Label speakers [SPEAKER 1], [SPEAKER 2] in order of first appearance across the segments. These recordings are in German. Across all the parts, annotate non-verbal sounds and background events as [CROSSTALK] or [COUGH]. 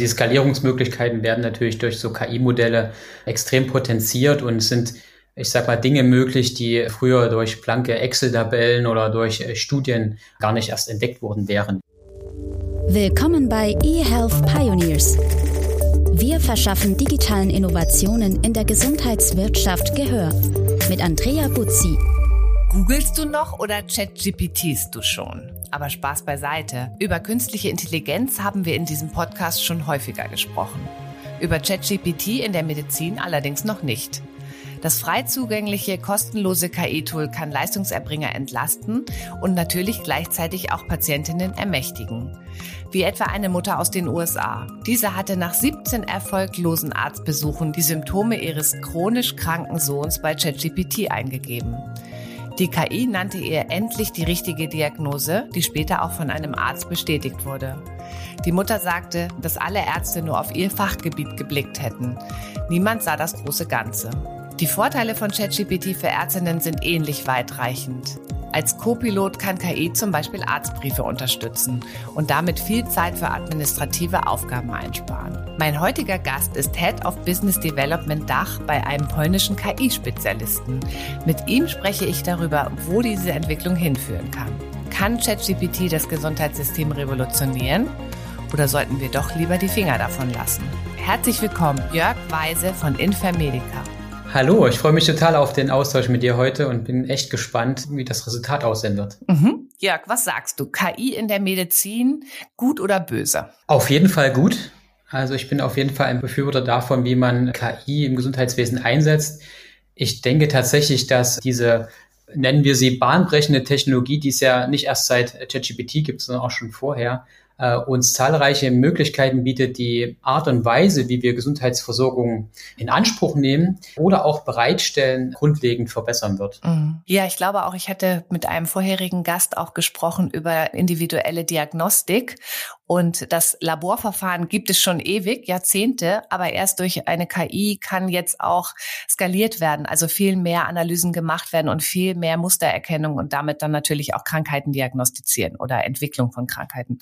[SPEAKER 1] Die Skalierungsmöglichkeiten werden natürlich durch so KI-Modelle extrem potenziert und sind ich sag mal, Dinge möglich, die früher durch blanke Excel-Tabellen oder durch äh, Studien gar nicht erst entdeckt worden wären.
[SPEAKER 2] Willkommen bei eHealth Pioneers. Wir verschaffen digitalen Innovationen in der Gesundheitswirtschaft Gehör. Mit Andrea Buzzi.
[SPEAKER 3] Googlest du noch oder ChatGPTst du schon? Aber Spaß beiseite. Über künstliche Intelligenz haben wir in diesem Podcast schon häufiger gesprochen. Über ChatGPT in der Medizin allerdings noch nicht. Das frei zugängliche, kostenlose KI-Tool kann Leistungserbringer entlasten und natürlich gleichzeitig auch Patientinnen ermächtigen. Wie etwa eine Mutter aus den USA. Diese hatte nach 17 erfolglosen Arztbesuchen die Symptome ihres chronisch kranken Sohns bei ChatGPT eingegeben. Die KI nannte ihr endlich die richtige Diagnose, die später auch von einem Arzt bestätigt wurde. Die Mutter sagte, dass alle Ärzte nur auf ihr Fachgebiet geblickt hätten. Niemand sah das große Ganze. Die Vorteile von ChatGPT für Ärztinnen sind ähnlich weitreichend. Als Co-Pilot kann KI zum Beispiel Arztbriefe unterstützen und damit viel Zeit für administrative Aufgaben einsparen. Mein heutiger Gast ist Head of Business Development Dach bei einem polnischen KI-Spezialisten. Mit ihm spreche ich darüber, wo diese Entwicklung hinführen kann. Kann ChatGPT das Gesundheitssystem revolutionieren? Oder sollten wir doch lieber die Finger davon lassen? Herzlich willkommen, Jörg Weise von Infermedica.
[SPEAKER 1] Hallo, ich freue mich total auf den Austausch mit dir heute und bin echt gespannt, wie das Resultat aussehen wird.
[SPEAKER 3] Mhm. Jörg, was sagst du? KI in der Medizin, gut oder böse?
[SPEAKER 1] Auf jeden Fall gut. Also ich bin auf jeden Fall ein Befürworter davon, wie man KI im Gesundheitswesen einsetzt. Ich denke tatsächlich, dass diese nennen wir sie bahnbrechende Technologie, die es ja nicht erst seit ChatGPT gibt, sondern auch schon vorher, äh, uns zahlreiche Möglichkeiten bietet, die Art und Weise, wie wir Gesundheitsversorgung in Anspruch nehmen oder auch bereitstellen, grundlegend verbessern wird.
[SPEAKER 3] Mhm. Ja, ich glaube auch, ich hatte mit einem vorherigen Gast auch gesprochen über individuelle Diagnostik und das Laborverfahren gibt es schon ewig, Jahrzehnte, aber erst durch eine KI kann jetzt auch skaliert werden, also viel mehr Analysen gemacht werden und viel mehr Mustererkennung und damit dann natürlich auch Krankheiten diagnostizieren oder Entwicklung von Krankheiten.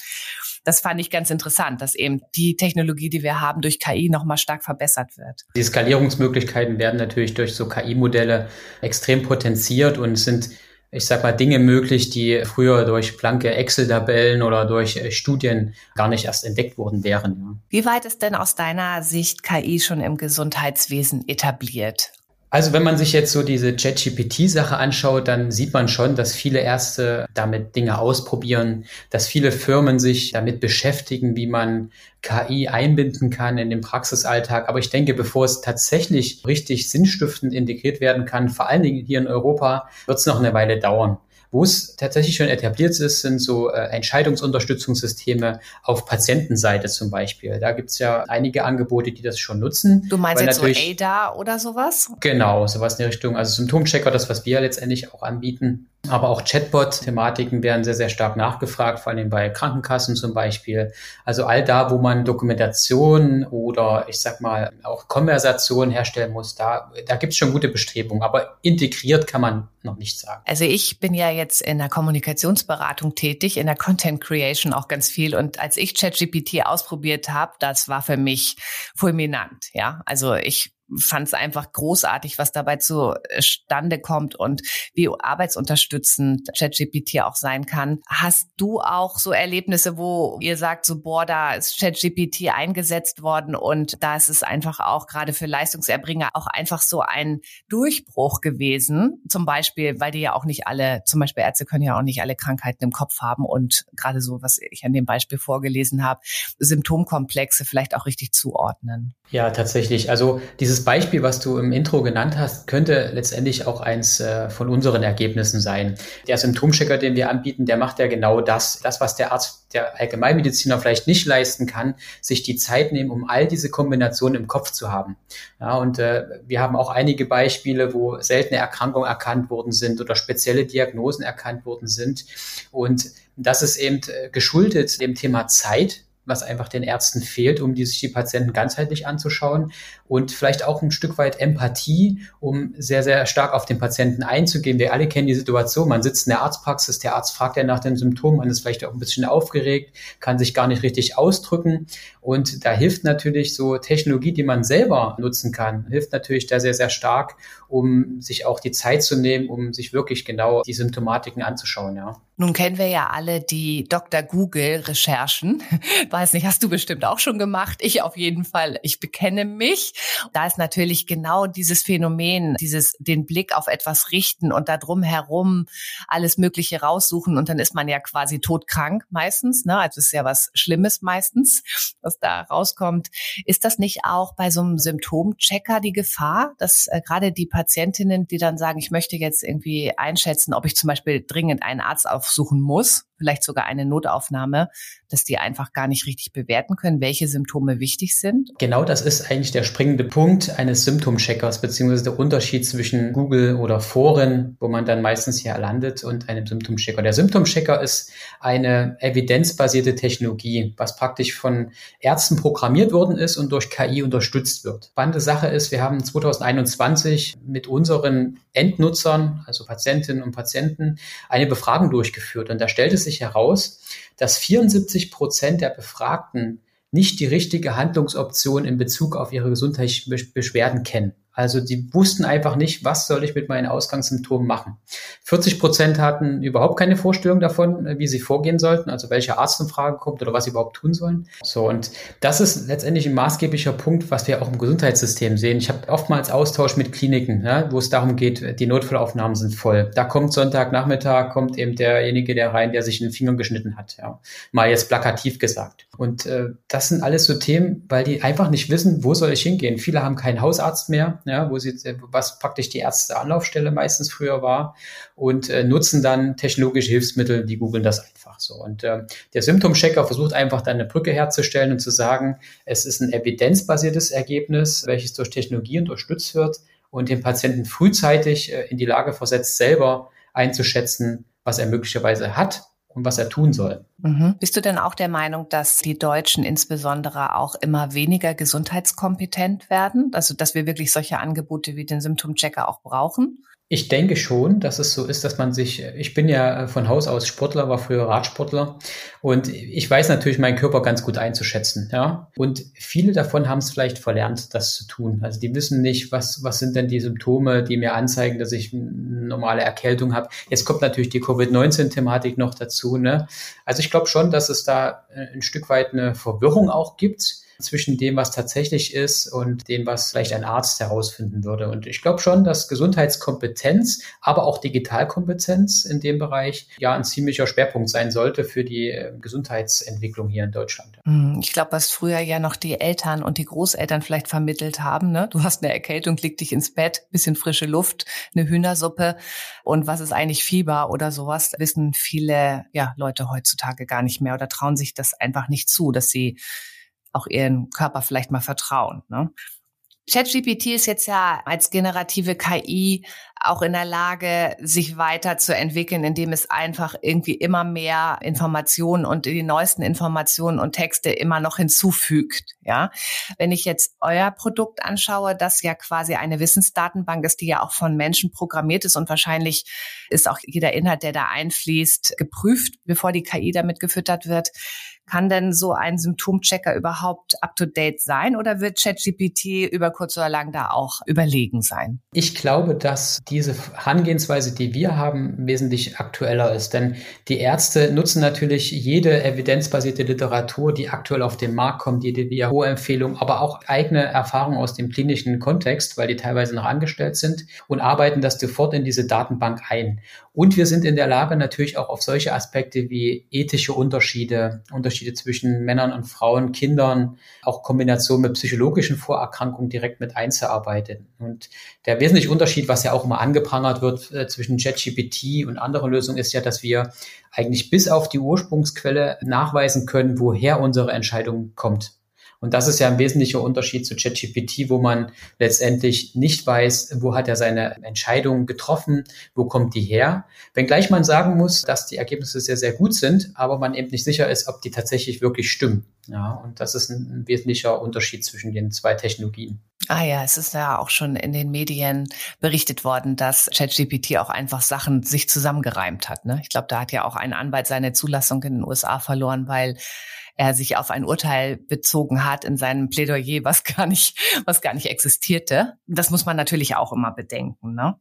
[SPEAKER 3] Das fand ich ganz interessant, dass eben die Technologie, die wir haben, durch KI nochmal stark verbessert wird.
[SPEAKER 1] Die Skalierungsmöglichkeiten werden natürlich durch so KI-Modelle extrem potenziert und sind ich sag mal, Dinge möglich, die früher durch blanke Excel-Tabellen oder durch äh, Studien gar nicht erst entdeckt worden wären.
[SPEAKER 3] Wie weit ist denn aus deiner Sicht KI schon im Gesundheitswesen etabliert?
[SPEAKER 1] Also wenn man sich jetzt so diese ChatGPT-Sache anschaut, dann sieht man schon, dass viele Ärzte damit Dinge ausprobieren, dass viele Firmen sich damit beschäftigen, wie man KI einbinden kann in den Praxisalltag. Aber ich denke, bevor es tatsächlich richtig sinnstiftend integriert werden kann, vor allen Dingen hier in Europa, wird es noch eine Weile dauern. Wo es tatsächlich schon etabliert ist, sind so äh, Entscheidungsunterstützungssysteme auf Patientenseite zum Beispiel. Da gibt es ja einige Angebote, die das schon nutzen.
[SPEAKER 3] Du meinst jetzt so ADA oder sowas?
[SPEAKER 1] Genau, sowas in die Richtung. Also Symptomchecker, das, was wir letztendlich auch anbieten. Aber auch Chatbot-Thematiken werden sehr, sehr stark nachgefragt, vor allem bei Krankenkassen zum Beispiel. Also all da, wo man Dokumentation oder ich sag mal auch Konversation herstellen muss, da, da gibt es schon gute Bestrebungen. Aber integriert kann man noch nicht sagen.
[SPEAKER 3] Also ich bin ja jetzt in der Kommunikationsberatung tätig, in der Content Creation auch ganz viel. Und als ich ChatGPT ausprobiert habe, das war für mich fulminant. Ja, also ich fand es einfach großartig, was dabei zustande kommt und wie arbeitsunterstützend ChatGPT auch sein kann. Hast du auch so Erlebnisse, wo ihr sagt, so boah, da ist ChatGPT eingesetzt worden und da ist es einfach auch gerade für Leistungserbringer auch einfach so ein Durchbruch gewesen. Zum Beispiel, weil die ja auch nicht alle, zum Beispiel Ärzte können ja auch nicht alle Krankheiten im Kopf haben und gerade so, was ich an dem Beispiel vorgelesen habe, Symptomkomplexe vielleicht auch richtig zuordnen.
[SPEAKER 1] Ja, tatsächlich. Also dieses Beispiel, was du im Intro genannt hast, könnte letztendlich auch eins äh, von unseren Ergebnissen sein. Der Symptomchecker, den wir anbieten, der macht ja genau das. Das, was der Arzt, der Allgemeinmediziner vielleicht nicht leisten kann, sich die Zeit nehmen, um all diese Kombinationen im Kopf zu haben. Ja, und äh, wir haben auch einige Beispiele, wo seltene Erkrankungen erkannt worden sind oder spezielle Diagnosen erkannt worden sind. Und das ist eben äh, geschuldet dem Thema Zeit was einfach den Ärzten fehlt, um die sich die Patienten ganzheitlich anzuschauen und vielleicht auch ein Stück weit Empathie, um sehr, sehr stark auf den Patienten einzugehen. Wir alle kennen die Situation, man sitzt in der Arztpraxis, der Arzt fragt ja nach den Symptomen, man ist vielleicht auch ein bisschen aufgeregt, kann sich gar nicht richtig ausdrücken und da hilft natürlich so Technologie, die man selber nutzen kann, hilft natürlich da sehr, sehr stark, um sich auch die Zeit zu nehmen, um sich wirklich genau die Symptomatiken anzuschauen, ja.
[SPEAKER 3] Nun kennen wir ja alle die Dr. Google Recherchen. [LAUGHS] Weiß nicht, hast du bestimmt auch schon gemacht. Ich auf jeden Fall. Ich bekenne mich. Da ist natürlich genau dieses Phänomen, dieses den Blick auf etwas richten und da drum herum alles Mögliche raussuchen und dann ist man ja quasi todkrank meistens. Ne? Also ist ja was Schlimmes meistens, was da rauskommt. Ist das nicht auch bei so einem Symptomchecker die Gefahr, dass äh, gerade die Patientinnen, die dann sagen, ich möchte jetzt irgendwie einschätzen, ob ich zum Beispiel dringend einen Arzt auf aufsuchen muss, vielleicht sogar eine Notaufnahme, dass die einfach gar nicht richtig bewerten können, welche Symptome wichtig sind?
[SPEAKER 1] Genau das ist eigentlich der springende Punkt eines Symptomcheckers, beziehungsweise der Unterschied zwischen Google oder Foren, wo man dann meistens hier landet, und einem Symptomchecker. Der Symptomchecker ist eine evidenzbasierte Technologie, was praktisch von Ärzten programmiert worden ist und durch KI unterstützt wird. Spannende Sache ist, wir haben 2021 mit unseren Endnutzern, also Patientinnen und Patienten, eine Befragung durchgeführt. Und da stellt es sich heraus, dass 74 Prozent der Befragten nicht die richtige Handlungsoption in Bezug auf ihre gesundheitlichen Beschwerden kennen. Also die wussten einfach nicht, was soll ich mit meinen Ausgangssymptomen machen. 40 Prozent hatten überhaupt keine Vorstellung davon, wie sie vorgehen sollten, also welcher Arzt in Frage kommt oder was sie überhaupt tun sollen. So, und das ist letztendlich ein maßgeblicher Punkt, was wir auch im Gesundheitssystem sehen. Ich habe oftmals Austausch mit Kliniken, ja, wo es darum geht, die Notfallaufnahmen sind voll. Da kommt Sonntagnachmittag, kommt eben derjenige, der rein, der sich in den Finger geschnitten hat. Ja. Mal jetzt plakativ gesagt. Und äh, das sind alles so Themen, weil die einfach nicht wissen, wo soll ich hingehen. Viele haben keinen Hausarzt mehr ja, wo sie, was praktisch die erste Anlaufstelle meistens früher war und äh, nutzen dann technologische Hilfsmittel, die googeln das einfach so. Und äh, der Symptomchecker versucht einfach dann eine Brücke herzustellen und zu sagen, es ist ein evidenzbasiertes Ergebnis, welches durch Technologie unterstützt wird und den Patienten frühzeitig äh, in die Lage versetzt, selber einzuschätzen, was er möglicherweise hat und was er tun soll.
[SPEAKER 3] Mhm. Bist du denn auch der Meinung, dass die Deutschen insbesondere auch immer weniger gesundheitskompetent werden? Also, dass wir wirklich solche Angebote wie den Symptomchecker auch brauchen?
[SPEAKER 1] Ich denke schon, dass es so ist, dass man sich, ich bin ja von Haus aus Sportler, war früher Radsportler und ich weiß natürlich meinen Körper ganz gut einzuschätzen, ja. Und viele davon haben es vielleicht verlernt, das zu tun. Also die wissen nicht, was, was sind denn die Symptome, die mir anzeigen, dass ich eine normale Erkältung habe. Jetzt kommt natürlich die Covid-19-Thematik noch dazu, ne. Also ich glaube schon, dass es da ein Stück weit eine Verwirrung auch gibt zwischen dem, was tatsächlich ist und dem, was vielleicht ein Arzt herausfinden würde. Und ich glaube schon, dass Gesundheitskompetenz, aber auch Digitalkompetenz in dem Bereich ja ein ziemlicher Schwerpunkt sein sollte für die äh, Gesundheitsentwicklung hier in Deutschland.
[SPEAKER 3] Hm, ich glaube, was früher ja noch die Eltern und die Großeltern vielleicht vermittelt haben, ne? du hast eine Erkältung, leg dich ins Bett, bisschen frische Luft, eine Hühnersuppe und was ist eigentlich Fieber oder sowas, wissen viele ja, Leute heutzutage gar nicht mehr oder trauen sich das einfach nicht zu, dass sie auch ihren Körper vielleicht mal vertrauen. Ne? ChatGPT ist jetzt ja als generative KI auch in der Lage, sich weiterzuentwickeln, indem es einfach irgendwie immer mehr Informationen und die neuesten Informationen und Texte immer noch hinzufügt. Ja, wenn ich jetzt euer Produkt anschaue, das ja quasi eine Wissensdatenbank ist, die ja auch von Menschen programmiert ist und wahrscheinlich ist auch jeder Inhalt, der da einfließt, geprüft, bevor die KI damit gefüttert wird. Kann denn so ein Symptomchecker überhaupt up-to-date sein oder wird ChatGPT über kurz oder lang da auch überlegen sein?
[SPEAKER 1] Ich glaube, dass diese Herangehensweise, die wir haben, wesentlich aktueller ist. Denn die Ärzte nutzen natürlich jede evidenzbasierte Literatur, die aktuell auf den Markt kommt, jede WHO-Empfehlung, aber auch eigene Erfahrungen aus dem klinischen Kontext, weil die teilweise noch angestellt sind und arbeiten das sofort in diese Datenbank ein. Und wir sind in der Lage, natürlich auch auf solche Aspekte wie ethische Unterschiede, Unterschiede zwischen Männern und Frauen, Kindern, auch Kombination mit psychologischen Vorerkrankungen direkt mit einzuarbeiten. Und der wesentliche Unterschied, was ja auch immer angeprangert wird äh, zwischen ChatGPT und anderen Lösungen, ist ja, dass wir eigentlich bis auf die Ursprungsquelle nachweisen können, woher unsere Entscheidung kommt. Und das ist ja ein wesentlicher Unterschied zu ChatGPT, wo man letztendlich nicht weiß, wo hat er seine Entscheidung getroffen, wo kommt die her. Wenngleich man sagen muss, dass die Ergebnisse sehr, sehr gut sind, aber man eben nicht sicher ist, ob die tatsächlich wirklich stimmen. Ja, und das ist ein, wesentlicher Unterschied zwischen den zwei Technologien.
[SPEAKER 3] Ah ja, es ist ja auch schon in den Medien berichtet worden, dass ChatGPT auch einfach Sachen sich zusammengereimt hat. Ne? Ich glaube, da hat ja auch ein Anwalt seine Zulassung in den USA verloren, weil er sich auf ein Urteil bezogen hat in seinem Plädoyer, was gar nicht, was gar nicht existierte. Das muss man natürlich auch immer bedenken. Ne?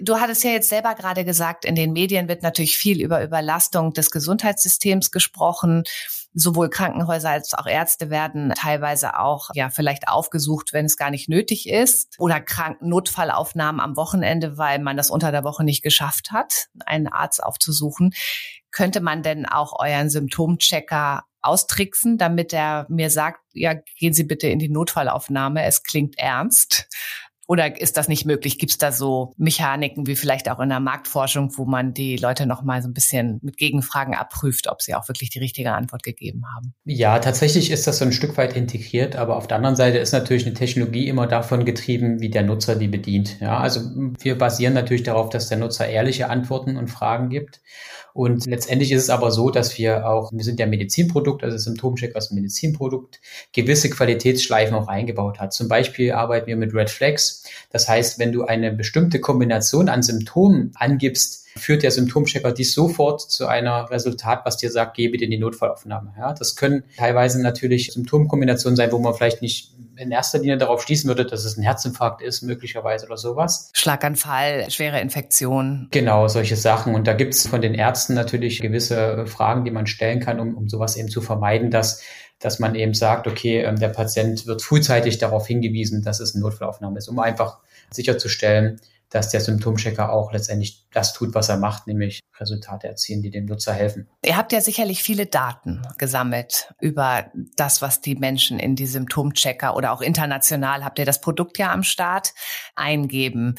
[SPEAKER 3] Du hattest ja jetzt selber gerade gesagt, in den Medien wird natürlich viel über Überlastung des Gesundheitssystems gesprochen. Sowohl Krankenhäuser als auch Ärzte werden teilweise auch ja vielleicht aufgesucht, wenn es gar nicht nötig ist oder Krankennotfallaufnahmen am Wochenende, weil man das unter der Woche nicht geschafft hat, einen Arzt aufzusuchen. Könnte man denn auch euren Symptomchecker austricksen, damit er mir sagt, ja, gehen Sie bitte in die Notfallaufnahme, es klingt ernst. Oder ist das nicht möglich? Gibt es da so Mechaniken wie vielleicht auch in der Marktforschung, wo man die Leute noch mal so ein bisschen mit Gegenfragen abprüft, ob sie auch wirklich die richtige Antwort gegeben haben?
[SPEAKER 1] Ja, tatsächlich ist das so ein Stück weit integriert, aber auf der anderen Seite ist natürlich eine Technologie immer davon getrieben, wie der Nutzer die bedient. Ja, also wir basieren natürlich darauf, dass der Nutzer ehrliche Antworten und Fragen gibt. Und letztendlich ist es aber so, dass wir auch, wir sind ja Medizinprodukt, also Symptomcheck dem Medizinprodukt, gewisse Qualitätsschleifen auch eingebaut hat. Zum Beispiel arbeiten wir mit Red Flags. Das heißt, wenn du eine bestimmte Kombination an Symptomen angibst, führt der Symptomchecker dies sofort zu einer Resultat, was dir sagt, geh bitte in die Notfallaufnahme. Ja, das können teilweise natürlich Symptomkombinationen sein, wo man vielleicht nicht in erster Linie darauf schließen würde, dass es ein Herzinfarkt ist, möglicherweise oder sowas.
[SPEAKER 3] Schlaganfall, schwere Infektion.
[SPEAKER 1] Genau, solche Sachen. Und da gibt es von den Ärzten natürlich gewisse Fragen, die man stellen kann, um, um sowas eben zu vermeiden, dass dass man eben sagt, okay, ähm, der Patient wird frühzeitig darauf hingewiesen, dass es eine Notfallaufnahme ist, um einfach sicherzustellen, dass der Symptomchecker auch letztendlich das tut, was er macht, nämlich Resultate erzielen, die dem Nutzer helfen.
[SPEAKER 3] Ihr habt ja sicherlich viele Daten gesammelt über das, was die Menschen in die Symptomchecker oder auch international habt ihr das Produkt ja am Start eingeben.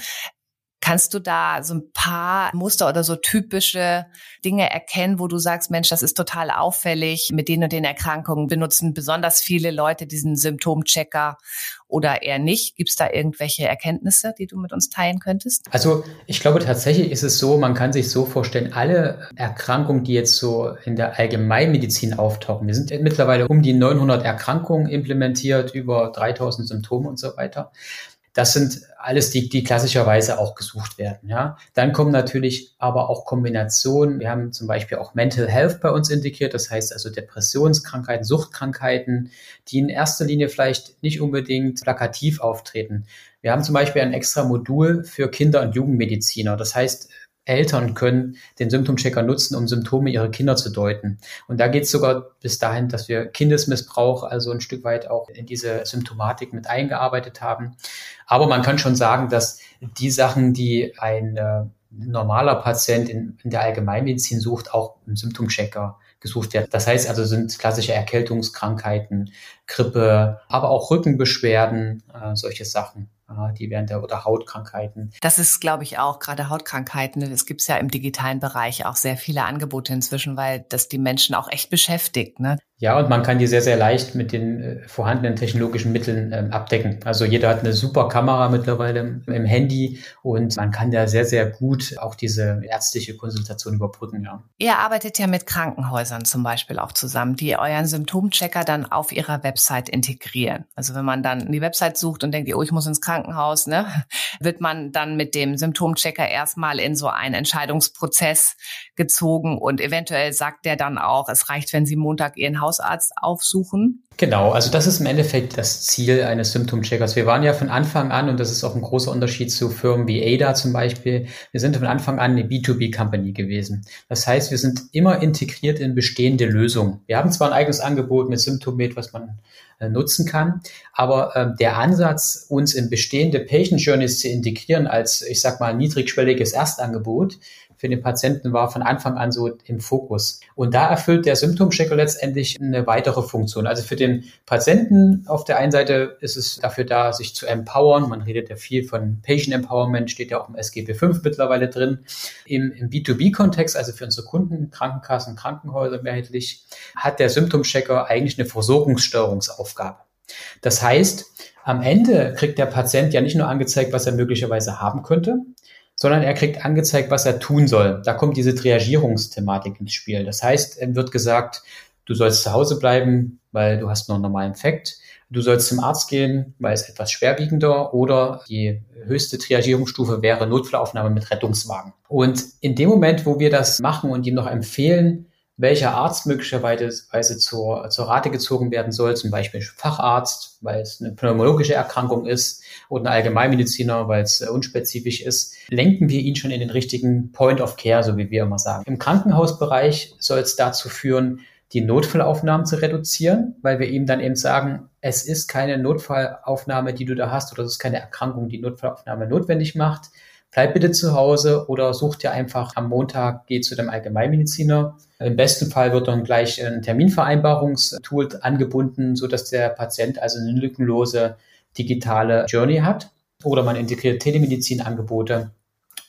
[SPEAKER 3] Kannst du da so ein paar Muster oder so typische Dinge erkennen, wo du sagst, Mensch, das ist total auffällig, mit den und den Erkrankungen benutzen besonders viele Leute diesen Symptomchecker oder eher nicht? Gibt es da irgendwelche Erkenntnisse, die du mit uns teilen könntest?
[SPEAKER 1] Also ich glaube tatsächlich ist es so, man kann sich so vorstellen, alle Erkrankungen, die jetzt so in der Allgemeinmedizin auftauchen, wir sind mittlerweile um die 900 Erkrankungen implementiert, über 3000 Symptome und so weiter. Das sind alles die, die klassischerweise auch gesucht werden. Ja. Dann kommen natürlich aber auch Kombinationen. Wir haben zum Beispiel auch Mental Health bei uns integriert, das heißt also Depressionskrankheiten, Suchtkrankheiten, die in erster Linie vielleicht nicht unbedingt plakativ auftreten. Wir haben zum Beispiel ein extra Modul für Kinder- und Jugendmediziner. Das heißt, Eltern können den Symptomchecker nutzen, um Symptome ihrer Kinder zu deuten. Und da geht es sogar bis dahin, dass wir Kindesmissbrauch also ein Stück weit auch in diese Symptomatik mit eingearbeitet haben. Aber man kann schon sagen, dass die Sachen, die ein äh, normaler Patient in, in der Allgemeinmedizin sucht, auch im Symptomchecker gesucht werden. Das heißt also sind klassische Erkältungskrankheiten, Grippe, aber auch Rückenbeschwerden, äh, solche Sachen die während der oder Hautkrankheiten.
[SPEAKER 3] Das ist, glaube ich, auch gerade Hautkrankheiten. Es gibt ja im digitalen Bereich auch sehr viele Angebote inzwischen, weil das die Menschen auch echt beschäftigt. Ne?
[SPEAKER 1] Ja, und man kann die sehr, sehr leicht mit den äh, vorhandenen technologischen Mitteln ähm, abdecken. Also jeder hat eine super Kamera mittlerweile im, Handy und man kann da sehr, sehr gut auch diese ärztliche Konsultation überbrücken. Ja.
[SPEAKER 3] Ihr arbeitet ja mit Krankenhäusern zum Beispiel auch zusammen, die euren Symptomchecker dann auf ihrer Website integrieren. Also wenn man dann die Website sucht und denkt, oh, ich muss ins Krankenhaus, ne, [LAUGHS] wird man dann mit dem Symptomchecker erstmal in so einen Entscheidungsprozess gezogen und eventuell sagt der dann auch, es reicht, wenn Sie Montag Ihren Hausarzt aufsuchen?
[SPEAKER 1] Genau, also das ist im Endeffekt das Ziel eines Symptomcheckers. Wir waren ja von Anfang an, und das ist auch ein großer Unterschied zu Firmen wie ADA zum Beispiel, wir sind von Anfang an eine B2B-Company gewesen. Das heißt, wir sind immer integriert in bestehende Lösungen. Wir haben zwar ein eigenes Angebot mit Symptomed, was man äh, nutzen kann, aber äh, der Ansatz, uns in bestehende Patient Journeys zu integrieren als, ich sag mal, niedrigschwelliges Erstangebot, für den Patienten war von Anfang an so im Fokus. Und da erfüllt der Symptomchecker letztendlich eine weitere Funktion. Also für den Patienten auf der einen Seite ist es dafür da, sich zu empowern. Man redet ja viel von Patient Empowerment, steht ja auch im SGB 5 mittlerweile drin. Im, im B2B-Kontext, also für unsere Kunden, Krankenkassen, Krankenhäuser mehrheitlich, hat der Symptomchecker eigentlich eine Versorgungssteuerungsaufgabe. Das heißt, am Ende kriegt der Patient ja nicht nur angezeigt, was er möglicherweise haben könnte, sondern er kriegt angezeigt, was er tun soll. Da kommt diese Triagierungsthematik ins Spiel. Das heißt, wird gesagt, du sollst zu Hause bleiben, weil du hast noch einen normalen Infekt. Du sollst zum Arzt gehen, weil es etwas schwerwiegender oder die höchste Triagierungsstufe wäre Notfallaufnahme mit Rettungswagen. Und in dem Moment, wo wir das machen und ihm noch empfehlen, welcher Arzt möglicherweise zur, zur Rate gezogen werden soll, zum Beispiel Facharzt, weil es eine pneumologische Erkrankung ist, oder ein Allgemeinmediziner, weil es unspezifisch ist, lenken wir ihn schon in den richtigen Point of Care, so wie wir immer sagen. Im Krankenhausbereich soll es dazu führen, die Notfallaufnahmen zu reduzieren, weil wir ihm dann eben sagen, es ist keine Notfallaufnahme, die du da hast, oder es ist keine Erkrankung, die Notfallaufnahme notwendig macht. Bleib bitte zu Hause oder such dir einfach am Montag, geh zu dem Allgemeinmediziner. Im besten Fall wird dann gleich ein Terminvereinbarungstool angebunden, so dass der Patient also eine lückenlose digitale Journey hat. Oder man integriert Telemedizinangebote.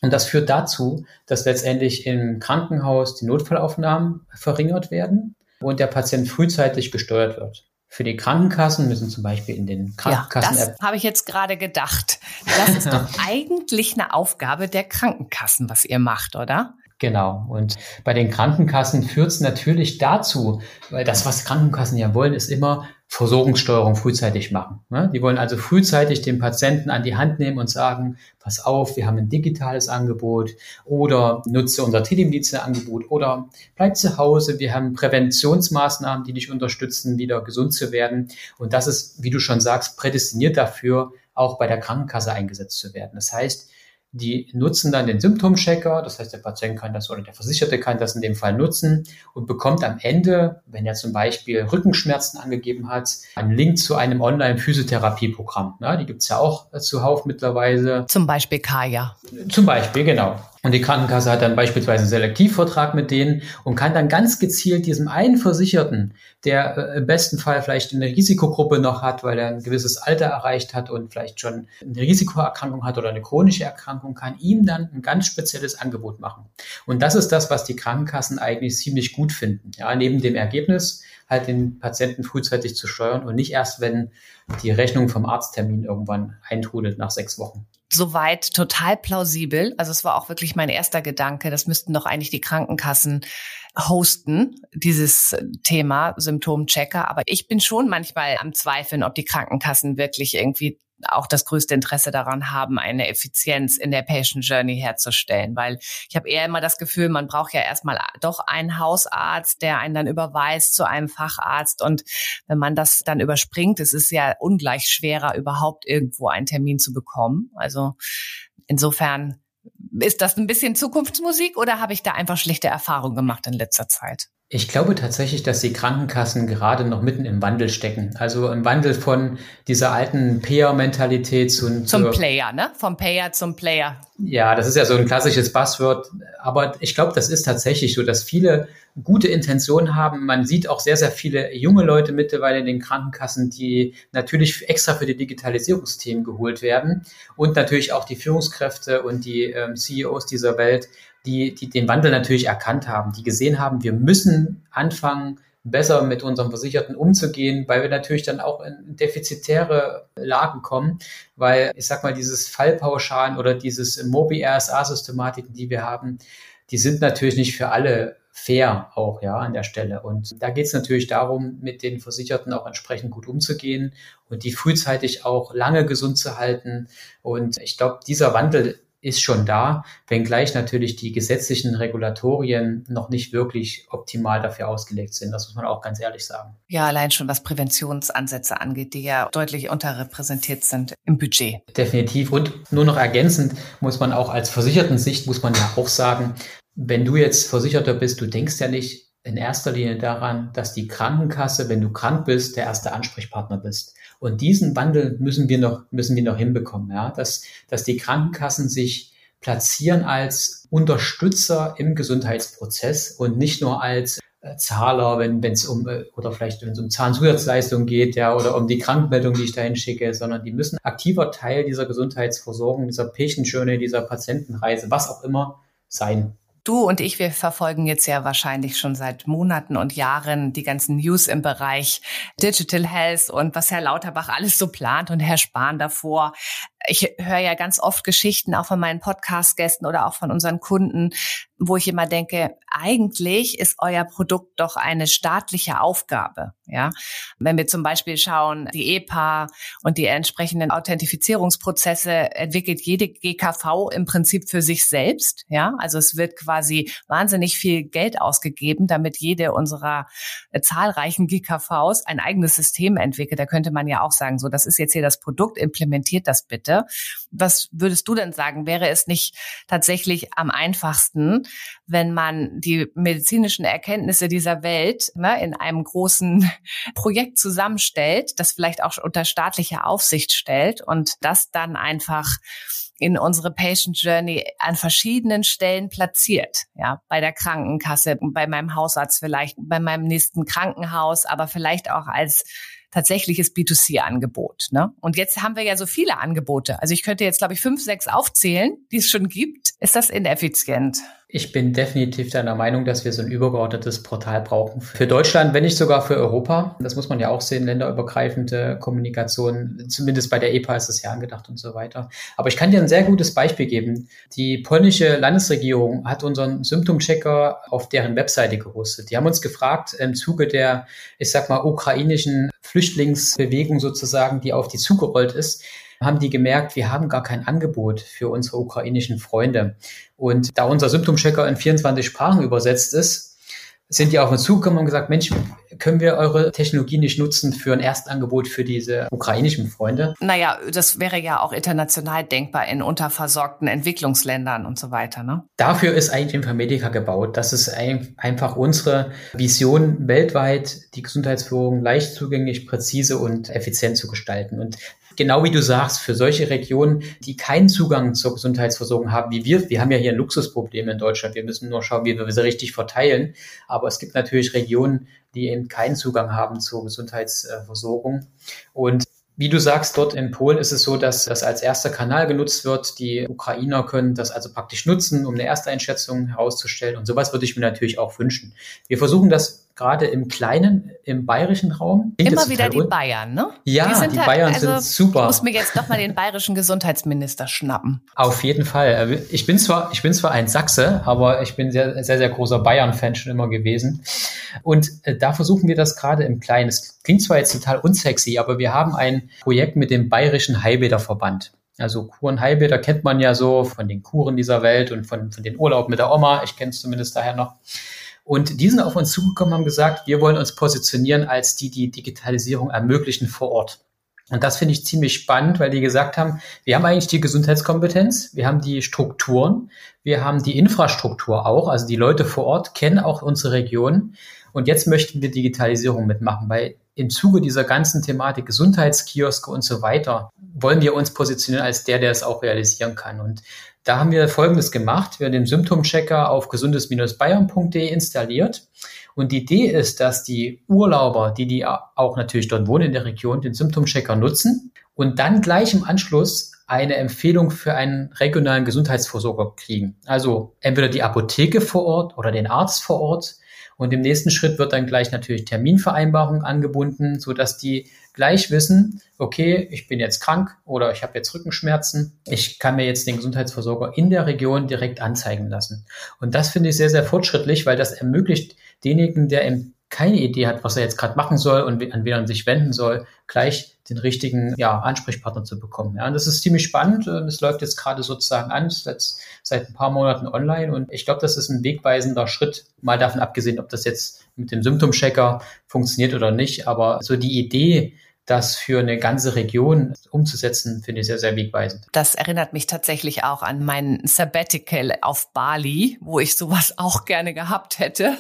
[SPEAKER 1] Und das führt dazu, dass letztendlich im Krankenhaus die Notfallaufnahmen verringert werden und der Patient frühzeitig gesteuert wird. Für die Krankenkassen müssen zum Beispiel in den Krankenkassen.
[SPEAKER 3] Ja, das habe ich jetzt gerade gedacht. Das ist doch [LAUGHS] eigentlich eine Aufgabe der Krankenkassen, was ihr macht, oder?
[SPEAKER 1] Genau. Und bei den Krankenkassen führt es natürlich dazu, weil das, was Krankenkassen ja wollen, ist immer Versorgungssteuerung frühzeitig machen. Ne? Die wollen also frühzeitig den Patienten an die Hand nehmen und sagen, pass auf, wir haben ein digitales Angebot oder nutze unser Telemedizin-Angebot oder bleib zu Hause, wir haben Präventionsmaßnahmen, die dich unterstützen, wieder gesund zu werden. Und das ist, wie du schon sagst, prädestiniert dafür, auch bei der Krankenkasse eingesetzt zu werden. Das heißt, die nutzen dann den Symptomchecker, das heißt, der Patient kann das oder der Versicherte kann das in dem Fall nutzen und bekommt am Ende, wenn er zum Beispiel Rückenschmerzen angegeben hat, einen Link zu einem Online-Physiotherapieprogramm. Ja, die gibt's ja auch zuhauf mittlerweile.
[SPEAKER 3] Zum Beispiel Kaya.
[SPEAKER 1] Zum Beispiel, genau. Und die Krankenkasse hat dann beispielsweise einen Selektivvertrag mit denen und kann dann ganz gezielt diesem einen Versicherten, der äh, im besten Fall vielleicht eine Risikogruppe noch hat, weil er ein gewisses Alter erreicht hat und vielleicht schon eine Risikoerkrankung hat oder eine chronische Erkrankung, kann ihm dann ein ganz spezielles Angebot machen. Und das ist das, was die Krankenkassen eigentlich ziemlich gut finden. Ja, neben dem Ergebnis halt den Patienten frühzeitig zu steuern und nicht erst, wenn die Rechnung vom Arzttermin irgendwann eintrudelt nach sechs Wochen
[SPEAKER 3] soweit total plausibel. Also es war auch wirklich mein erster Gedanke. Das müssten doch eigentlich die Krankenkassen hosten, dieses Thema Symptomchecker. Aber ich bin schon manchmal am Zweifeln, ob die Krankenkassen wirklich irgendwie auch das größte Interesse daran haben, eine Effizienz in der Patient Journey herzustellen. Weil ich habe eher immer das Gefühl, man braucht ja erstmal doch einen Hausarzt, der einen dann überweist zu einem Facharzt. Und wenn man das dann überspringt, es ist ja ungleich schwerer, überhaupt irgendwo einen Termin zu bekommen. Also insofern ist das ein bisschen Zukunftsmusik oder habe ich da einfach schlechte Erfahrungen gemacht in letzter Zeit?
[SPEAKER 1] Ich glaube tatsächlich, dass die Krankenkassen gerade noch mitten im Wandel stecken. Also im Wandel von dieser alten Payer-Mentalität zu,
[SPEAKER 3] zum Player, ne? Vom Payer zum Player.
[SPEAKER 1] Ja, das ist ja so ein klassisches Buzzword. Aber ich glaube, das ist tatsächlich so, dass viele gute Intentionen haben. Man sieht auch sehr, sehr viele junge Leute mittlerweile in den Krankenkassen, die natürlich extra für die Digitalisierungsthemen geholt werden und natürlich auch die Führungskräfte und die ähm, CEOs dieser Welt, die, die den Wandel natürlich erkannt haben, die gesehen haben, wir müssen anfangen, besser mit unseren Versicherten umzugehen, weil wir natürlich dann auch in defizitäre Lagen kommen, weil ich sag mal, dieses Fallpauschalen oder dieses Mobi-RSA-Systematiken, die wir haben, die sind natürlich nicht für alle fair auch, ja, an der Stelle. Und da geht es natürlich darum, mit den Versicherten auch entsprechend gut umzugehen und die frühzeitig auch lange gesund zu halten. Und ich glaube, dieser Wandel ist schon da, wenngleich natürlich die gesetzlichen Regulatorien noch nicht wirklich optimal dafür ausgelegt sind. Das muss man auch ganz ehrlich sagen.
[SPEAKER 3] Ja, allein schon was Präventionsansätze angeht, die ja deutlich unterrepräsentiert sind im Budget.
[SPEAKER 1] Definitiv. Und nur noch ergänzend muss man auch als versicherten Sicht, muss man ja auch sagen, wenn du jetzt Versicherter bist, du denkst ja nicht in erster Linie daran, dass die Krankenkasse, wenn du krank bist, der erste Ansprechpartner bist. Und diesen Wandel müssen wir noch, müssen wir noch hinbekommen, ja, dass, dass die Krankenkassen sich platzieren als Unterstützer im Gesundheitsprozess und nicht nur als äh, Zahler, wenn es um äh, oder vielleicht wenn es um Zahnzusatzleistungen geht, ja, oder um die Krankmeldung, die ich dahin schicke, sondern die müssen aktiver Teil dieser Gesundheitsversorgung, dieser Patient Journey, dieser Patientenreise, was auch immer sein.
[SPEAKER 3] Du und ich, wir verfolgen jetzt ja wahrscheinlich schon seit Monaten und Jahren die ganzen News im Bereich Digital Health und was Herr Lauterbach alles so plant und Herr Spahn davor. Ich höre ja ganz oft Geschichten auch von meinen Podcast-Gästen oder auch von unseren Kunden, wo ich immer denke, eigentlich ist euer Produkt doch eine staatliche Aufgabe. Ja, wenn wir zum Beispiel schauen, die EPA und die entsprechenden Authentifizierungsprozesse entwickelt jede GKV im Prinzip für sich selbst. Ja, also es wird quasi wahnsinnig viel Geld ausgegeben, damit jede unserer äh, zahlreichen GKVs ein eigenes System entwickelt. Da könnte man ja auch sagen, so, das ist jetzt hier das Produkt, implementiert das bitte. Was würdest du denn sagen? Wäre es nicht tatsächlich am einfachsten, wenn man die medizinischen Erkenntnisse dieser Welt ne, in einem großen [LAUGHS] Projekt zusammenstellt, das vielleicht auch unter staatliche Aufsicht stellt und das dann einfach in unsere Patient Journey an verschiedenen Stellen platziert. Ja, bei der Krankenkasse, bei meinem Hausarzt vielleicht, bei meinem nächsten Krankenhaus, aber vielleicht auch als tatsächliches B2C-Angebot. Ne? Und jetzt haben wir ja so viele Angebote. Also ich könnte jetzt, glaube ich, fünf, sechs aufzählen, die es schon gibt. Ist das ineffizient?
[SPEAKER 1] Ich bin definitiv deiner Meinung, dass wir so ein übergeordnetes Portal brauchen. Für Deutschland, wenn nicht sogar für Europa. Das muss man ja auch sehen, länderübergreifende Kommunikation. Zumindest bei der EPA ist das ja angedacht und so weiter. Aber ich kann dir ein sehr gutes Beispiel geben. Die polnische Landesregierung hat unseren Symptomchecker auf deren Webseite gehostet. Die haben uns gefragt, im Zuge der, ich sag mal, ukrainischen Flüchtlingsbewegung sozusagen, die auf die zugerollt ist, haben die gemerkt, wir haben gar kein Angebot für unsere ukrainischen Freunde. Und da unser Symptomchecker in 24 Sprachen übersetzt ist, sind die auf uns zugekommen und gesagt, Mensch, können wir eure Technologie nicht nutzen für ein Erstangebot für diese ukrainischen Freunde?
[SPEAKER 3] Naja, das wäre ja auch international denkbar in unterversorgten Entwicklungsländern und so weiter. Ne?
[SPEAKER 1] Dafür ist eigentlich Informatica gebaut. Das ist ein, einfach unsere Vision, weltweit die Gesundheitsführung leicht zugänglich, präzise und effizient zu gestalten. Und genau wie du sagst, für solche Regionen, die keinen Zugang zur Gesundheitsversorgung haben, wie wir, wir haben ja hier ein Luxusproblem in Deutschland. Wir müssen nur schauen, wie wir sie richtig verteilen. Aber es gibt natürlich Regionen, die eben keinen Zugang haben zur Gesundheitsversorgung. Und wie du sagst, dort in Polen ist es so, dass das als erster Kanal genutzt wird. Die Ukrainer können das also praktisch nutzen, um eine erste Einschätzung herauszustellen. Und sowas würde ich mir natürlich auch wünschen. Wir versuchen das gerade im Kleinen, im bayerischen Raum.
[SPEAKER 3] Immer wieder die Bayern, ne?
[SPEAKER 1] Ja, die, die halt, Bayern also, sind super. Ich
[SPEAKER 3] muss mir jetzt doch mal den bayerischen Gesundheitsminister schnappen.
[SPEAKER 1] Auf jeden Fall. Ich bin zwar, ich bin zwar ein Sachse, aber ich bin sehr, sehr, sehr großer Bayern-Fan schon immer gewesen. Und äh, da versuchen wir das gerade im Kleinen. Es klingt zwar jetzt total unsexy, aber wir haben ein Projekt mit dem Bayerischen Heilbäderverband. Also Kuren Heilbäder kennt man ja so von den Kuren dieser Welt und von, von den Urlaub mit der Oma. Ich kenne es zumindest daher noch. Und die sind auf uns zugekommen, haben gesagt, wir wollen uns positionieren als die, die Digitalisierung ermöglichen vor Ort. Und das finde ich ziemlich spannend, weil die gesagt haben, wir haben eigentlich die Gesundheitskompetenz, wir haben die Strukturen, wir haben die Infrastruktur auch, also die Leute vor Ort kennen auch unsere Region. Und jetzt möchten wir Digitalisierung mitmachen, weil im Zuge dieser ganzen Thematik Gesundheitskioske und so weiter wollen wir uns positionieren als der, der es auch realisieren kann. Und da haben wir Folgendes gemacht. Wir haben den Symptomchecker auf gesundes-bayern.de installiert. Und die Idee ist, dass die Urlauber, die die auch natürlich dort wohnen in der Region, den Symptomchecker nutzen und dann gleich im Anschluss eine Empfehlung für einen regionalen Gesundheitsversorger kriegen. Also entweder die Apotheke vor Ort oder den Arzt vor Ort und im nächsten Schritt wird dann gleich natürlich Terminvereinbarung angebunden, so die gleich wissen, okay, ich bin jetzt krank oder ich habe jetzt Rückenschmerzen. Ich kann mir jetzt den Gesundheitsversorger in der Region direkt anzeigen lassen. Und das finde ich sehr, sehr fortschrittlich, weil das ermöglicht denjenigen, der eben keine Idee hat, was er jetzt gerade machen soll und an wen er sich wenden soll, gleich den richtigen ja, Ansprechpartner zu bekommen. Ja, und das ist ziemlich spannend und es läuft jetzt gerade sozusagen an, seit, seit ein paar Monaten online und ich glaube, das ist ein wegweisender Schritt, mal davon abgesehen, ob das jetzt mit dem Symptomchecker funktioniert oder nicht, aber so die Idee, das für eine ganze Region umzusetzen, finde ich sehr, sehr wegweisend.
[SPEAKER 3] Das erinnert mich tatsächlich auch an mein Sabbatical auf Bali, wo ich sowas [LAUGHS] auch gerne gehabt hätte,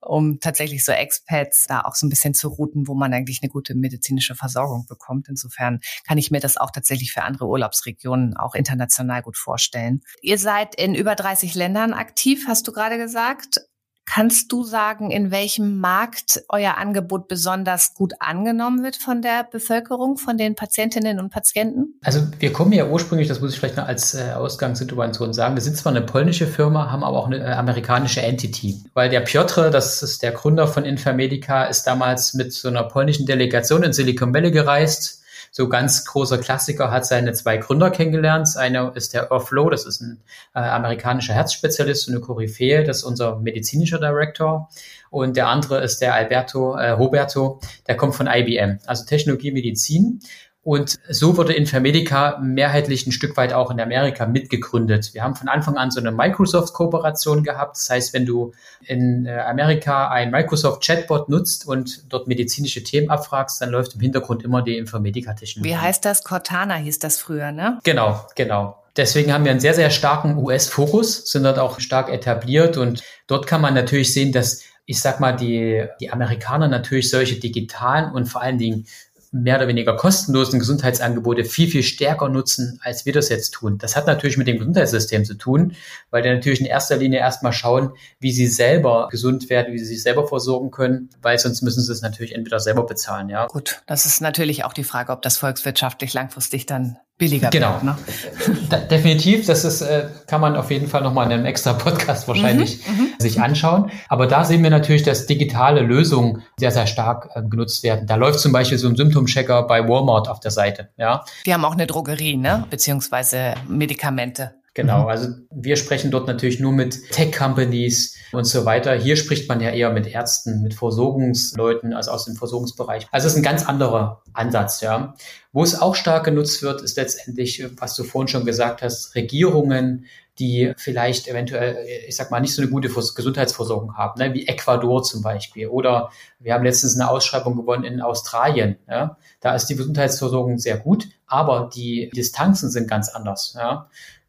[SPEAKER 3] um tatsächlich so Expats da auch so ein bisschen zu routen, wo man eigentlich eine gute medizinische Versorgung bekommt. Insofern kann ich mir das auch tatsächlich für andere Urlaubsregionen auch international gut vorstellen. Ihr seid in über 30 Ländern aktiv, hast du gerade gesagt. Kannst du sagen, in welchem Markt euer Angebot besonders gut angenommen wird von der Bevölkerung, von den Patientinnen und Patienten?
[SPEAKER 1] Also wir kommen ja ursprünglich, das muss ich vielleicht noch als äh, Ausgangssituation sagen, wir sind zwar eine polnische Firma, haben aber auch eine äh, amerikanische Entity. Weil der Piotr, das ist der Gründer von Infamedica, ist damals mit so einer polnischen Delegation in Silicon Valley gereist so ganz großer Klassiker, hat seine zwei Gründer kennengelernt. Einer ist der Earth Flow, das ist ein äh, amerikanischer Herzspezialist und eine Koryphäe, das ist unser medizinischer Director. Und der andere ist der Alberto, äh, Roberto, der kommt von IBM, also Technologie Medizin. Und so wurde Infermedica mehrheitlich ein Stück weit auch in Amerika mitgegründet. Wir haben von Anfang an so eine Microsoft-Kooperation gehabt. Das heißt, wenn du in äh, Amerika ein Microsoft Chatbot nutzt und dort medizinische Themen abfragst, dann läuft im Hintergrund immer die Infermedica-Technologie.
[SPEAKER 3] Wie heißt das? Cortana hieß das früher, ne?
[SPEAKER 1] Genau, genau. Deswegen haben wir einen sehr, sehr starken US-Fokus, sind dort auch stark etabliert und dort kann man natürlich sehen, dass ich sag mal, die, die Amerikaner natürlich solche digitalen und vor allen Dingen mehr oder weniger kostenlosen Gesundheitsangebote viel, viel stärker nutzen, als wir das jetzt tun. Das hat natürlich mit dem Gesundheitssystem zu tun, weil die natürlich in erster Linie erstmal schauen, wie sie selber gesund werden, wie sie sich selber versorgen können, weil sonst müssen sie es natürlich entweder selber bezahlen, ja.
[SPEAKER 3] Gut, das ist natürlich auch die Frage, ob das volkswirtschaftlich langfristig dann billiger
[SPEAKER 1] genau.
[SPEAKER 3] wird. Ne?
[SPEAKER 1] definitiv, das ist, äh, kann man auf jeden Fall nochmal in einem extra Podcast wahrscheinlich mhm, mhm, sich anschauen. Aber da sehen wir natürlich, dass digitale Lösungen sehr, sehr stark äh, genutzt werden. Da läuft zum Beispiel so ein Symptomchecker bei Walmart auf der Seite. Ja.
[SPEAKER 3] Die haben auch eine Drogerie, ne? beziehungsweise Medikamente.
[SPEAKER 1] Genau, mhm. also wir sprechen dort natürlich nur mit Tech-Companies und so weiter. Hier spricht man ja eher mit Ärzten, mit Versorgungsleuten, also aus dem Versorgungsbereich. Also es ist ein ganz anderer Ansatz, ja. Wo es auch stark genutzt wird, ist letztendlich, was du vorhin schon gesagt hast, Regierungen, die vielleicht eventuell, ich sag mal, nicht so eine gute Gesundheitsversorgung haben, ne, wie Ecuador zum Beispiel. Oder wir haben letztens eine Ausschreibung gewonnen in Australien. Ja. Da ist die Gesundheitsversorgung sehr gut, aber die Distanzen sind ganz anders. Ja.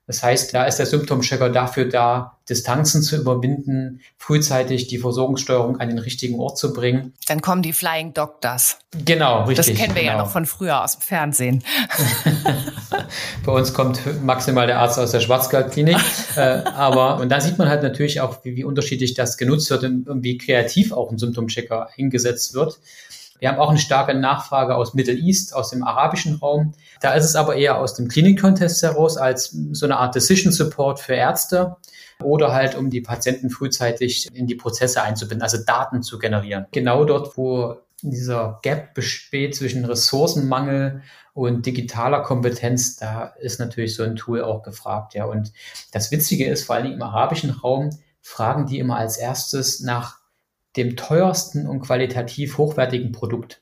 [SPEAKER 1] Das heißt, da ist der Symptomchecker dafür da, Distanzen zu überwinden, frühzeitig die Versorgungssteuerung an den richtigen Ort zu bringen.
[SPEAKER 3] Dann kommen die Flying Doctors.
[SPEAKER 1] Genau, richtig.
[SPEAKER 3] Das kennen wir
[SPEAKER 1] genau.
[SPEAKER 3] ja noch von früher aus dem Fernsehen. [LAUGHS]
[SPEAKER 1] Bei uns kommt maximal der Arzt aus der Schwarzwaldklinik. [LAUGHS] äh, aber, und da sieht man halt natürlich auch, wie, wie unterschiedlich das genutzt wird und wie kreativ auch ein Symptomchecker eingesetzt wird. Wir haben auch eine starke Nachfrage aus Middle East, aus dem arabischen Raum. Da ist es aber eher aus dem Klinik-Contest heraus als so eine Art Decision Support für Ärzte oder halt um die Patienten frühzeitig in die Prozesse einzubinden, also Daten zu generieren. Genau dort, wo dieser Gap besteht zwischen Ressourcenmangel und digitaler Kompetenz, da ist natürlich so ein Tool auch gefragt, ja. Und das Witzige ist, vor allen Dingen im arabischen Raum fragen die immer als erstes nach dem teuersten und qualitativ hochwertigen Produkt.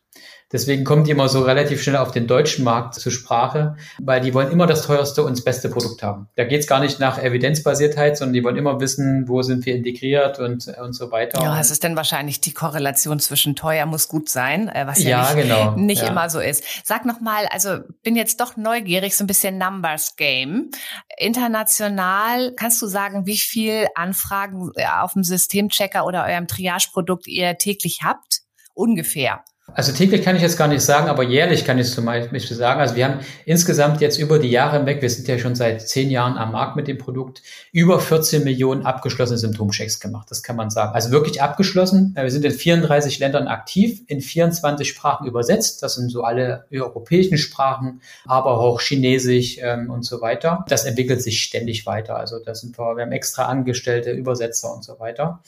[SPEAKER 1] Deswegen kommt die immer so relativ schnell auf den deutschen Markt zur Sprache, weil die wollen immer das teuerste und das beste Produkt haben. Da geht es gar nicht nach Evidenzbasiertheit, sondern die wollen immer wissen, wo sind wir integriert und, und so weiter.
[SPEAKER 3] Ja, es ist dann wahrscheinlich die Korrelation zwischen teuer muss gut sein, äh, was ja,
[SPEAKER 1] ja
[SPEAKER 3] nicht,
[SPEAKER 1] genau.
[SPEAKER 3] nicht
[SPEAKER 1] ja.
[SPEAKER 3] immer so ist. Sag noch mal, also bin jetzt doch neugierig, so ein bisschen Numbers Game. International, kannst du sagen, wie viel Anfragen äh, auf dem Systemchecker oder eurem Triage-Produkt ihr täglich habt? Ungefähr.
[SPEAKER 1] Also täglich kann ich jetzt gar nicht sagen, aber jährlich kann ich es zum Beispiel sagen. Also wir haben insgesamt jetzt über die Jahre hinweg, wir sind ja schon seit zehn Jahren am Markt mit dem Produkt, über 14 Millionen abgeschlossene Symptomchecks gemacht. Das kann man sagen. Also wirklich abgeschlossen. Wir sind in 34 Ländern aktiv, in 24 Sprachen übersetzt. Das sind so alle europäischen Sprachen, aber auch Chinesisch ähm, und so weiter. Das entwickelt sich ständig weiter. Also das sind wir, wir haben extra Angestellte, Übersetzer und so weiter.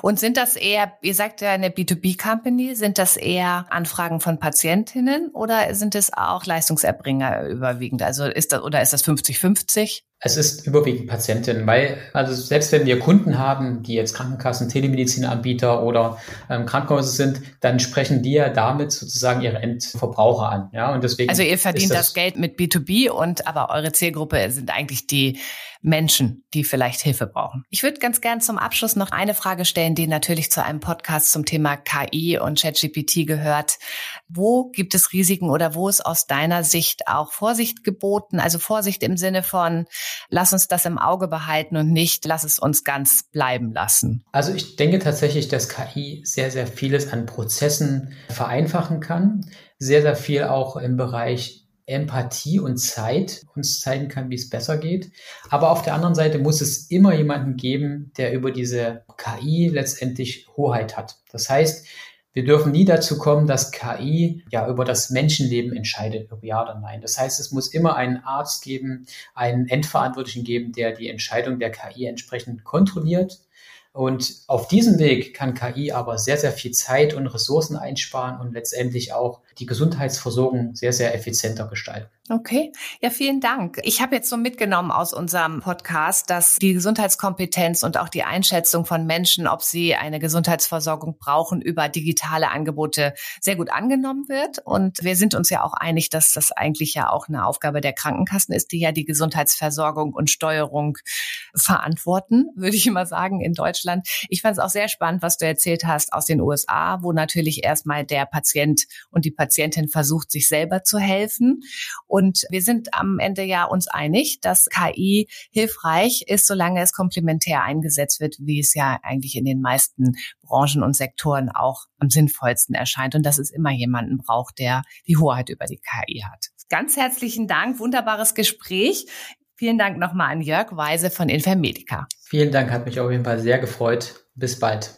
[SPEAKER 3] Und sind das eher, ihr sagt ja eine B2B-Company, sind das eher Anfragen von Patientinnen oder sind es auch Leistungserbringer überwiegend? Also ist das oder ist das 50-50?
[SPEAKER 1] Es ist überwiegend Patientinnen, weil, also selbst wenn wir Kunden haben, die jetzt Krankenkassen, Telemedizinanbieter oder ähm, Krankenhäuser sind, dann sprechen die ja damit sozusagen ihre Endverbraucher an. Ja, und deswegen.
[SPEAKER 3] Also ihr verdient das, das, Geld mit B2B und aber eure Zielgruppe sind eigentlich die Menschen, die vielleicht Hilfe brauchen. Ich würde ganz gern zum Abschluss noch eine Frage stellen, die natürlich zu einem Podcast zum Thema KI und ChatGPT gehört. Wo gibt es Risiken oder wo ist aus deiner Sicht auch Vorsicht geboten? Also Vorsicht im Sinne von, lass uns das im Auge behalten und nicht, lass es uns ganz bleiben lassen.
[SPEAKER 1] Also ich denke tatsächlich, dass KI sehr, sehr vieles an Prozessen vereinfachen kann. Sehr, sehr viel auch im Bereich Empathie und Zeit uns zeigen kann, wie es besser geht. Aber auf der anderen Seite muss es immer jemanden geben, der über diese KI letztendlich Hoheit hat. Das heißt, wir dürfen nie dazu kommen, dass KI ja über das Menschenleben entscheidet, ob ja oder nein. Das heißt, es muss immer einen Arzt geben, einen Endverantwortlichen geben, der die Entscheidung der KI entsprechend kontrolliert. Und auf diesem Weg kann KI aber sehr, sehr viel Zeit und Ressourcen einsparen und letztendlich auch die Gesundheitsversorgung sehr, sehr effizienter gestalten.
[SPEAKER 3] Okay, ja, vielen Dank. Ich habe jetzt so mitgenommen aus unserem Podcast, dass die Gesundheitskompetenz und auch die Einschätzung von Menschen, ob sie eine Gesundheitsversorgung brauchen, über digitale Angebote sehr gut angenommen wird. Und wir sind uns ja auch einig, dass das eigentlich ja auch eine Aufgabe der Krankenkassen ist, die ja die Gesundheitsversorgung und Steuerung verantworten, würde ich immer sagen, in Deutschland. Ich fand es auch sehr spannend, was du erzählt hast aus den USA, wo natürlich erstmal der Patient und die Patientin versucht, sich selber zu helfen. Und wir sind am Ende ja uns einig, dass KI hilfreich ist, solange es komplementär eingesetzt wird, wie es ja eigentlich in den meisten Branchen und Sektoren auch am sinnvollsten erscheint und dass es immer jemanden braucht, der die Hoheit über die KI hat. Ganz herzlichen Dank, wunderbares Gespräch. Vielen Dank nochmal an Jörg Weise von Infermedica.
[SPEAKER 1] Vielen Dank, hat mich auf jeden Fall sehr gefreut. Bis bald.